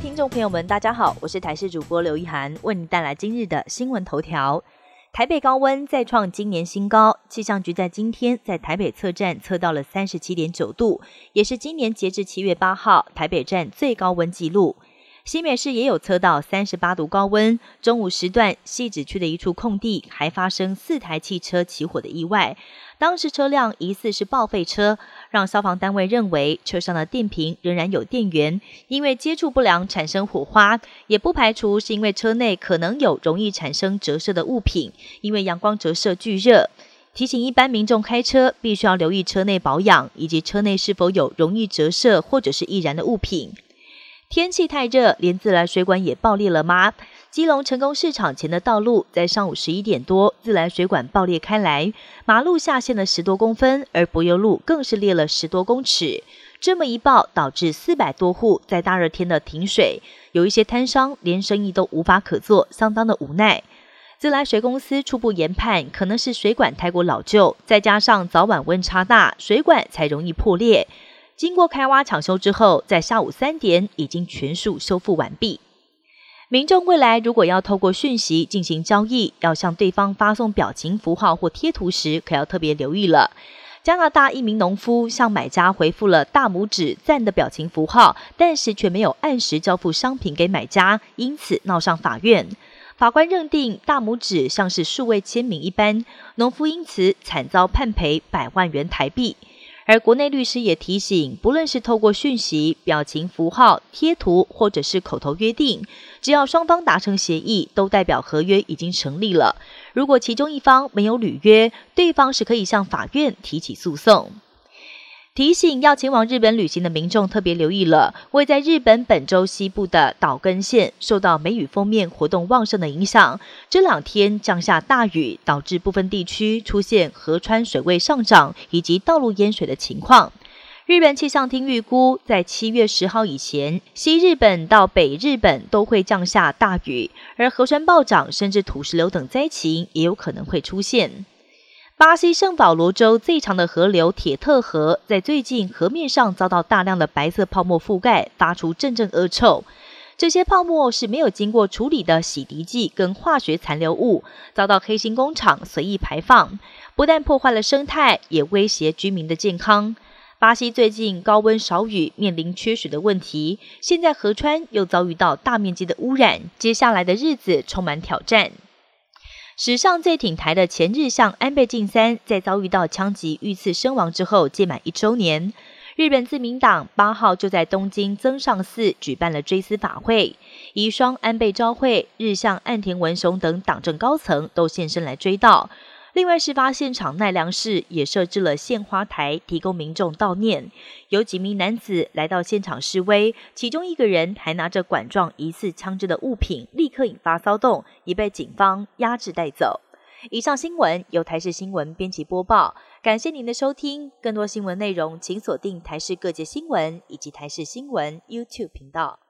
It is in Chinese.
听众朋友们，大家好，我是台视主播刘一涵，为您带来今日的新闻头条。台北高温再创今年新高，气象局在今天在台北测站测到了三十七点九度，也是今年截至七月八号台北站最高温纪录。新北市也有测到三十八度高温，中午时段，汐止区的一处空地还发生四台汽车起火的意外，当时车辆疑似是报废车，让消防单位认为车上的电瓶仍然有电源，因为接触不良产生火花，也不排除是因为车内可能有容易产生折射的物品，因为阳光折射巨热。提醒一般民众开车必须要留意车内保养，以及车内是否有容易折射或者是易燃的物品。天气太热，连自来水管也爆裂了吗？基隆成功市场前的道路，在上午十一点多，自来水管爆裂开来，马路下陷了十多公分，而柏油路更是裂了十多公尺。这么一爆，导致四百多户在大热天的停水，有一些摊商连生意都无法可做，相当的无奈。自来水公司初步研判，可能是水管太过老旧，再加上早晚温差大，水管才容易破裂。经过开挖抢修之后，在下午三点已经全数修复完毕。民众未来如果要透过讯息进行交易，要向对方发送表情符号或贴图时，可要特别留意了。加拿大一名农夫向买家回复了大拇指赞的表情符号，但是却没有按时交付商品给买家，因此闹上法院。法官认定大拇指像是数位签名一般，农夫因此惨遭判赔百万元台币。而国内律师也提醒，不论是透过讯息、表情符号、贴图，或者是口头约定，只要双方达成协议，都代表合约已经成立了。如果其中一方没有履约，对方是可以向法院提起诉讼。提醒要前往日本旅行的民众特别留意了，位在日本本州西部的岛根县受到梅雨封面活动旺盛的影响，这两天降下大雨，导致部分地区出现河川水位上涨以及道路淹水的情况。日本气象厅预估，在七月十号以前，西日本到北日本都会降下大雨，而河川暴涨甚至土石流等灾情也有可能会出现。巴西圣保罗州最长的河流铁特河，在最近河面上遭到大量的白色泡沫覆盖，发出阵阵恶臭。这些泡沫是没有经过处理的洗涤剂跟化学残留物，遭到黑心工厂随意排放，不但破坏了生态，也威胁居民的健康。巴西最近高温少雨，面临缺水的问题，现在河川又遭遇到大面积的污染，接下来的日子充满挑战。史上最挺台的前日向安倍晋三，在遭遇到枪击遇刺身亡之后，届满一周年。日本自民党八号就在东京增上寺举办了追思法会，遗孀安倍昭惠、日向岸田文雄等党政高层都现身来追悼。另外，事发现场奈良市也设置了献花台，提供民众悼念。有几名男子来到现场示威，其中一个人还拿着管状疑似枪支的物品，立刻引发骚动，已被警方压制带走。以上新闻由台视新闻编辑播报，感谢您的收听。更多新闻内容，请锁定台视各界新闻以及台视新闻 YouTube 频道。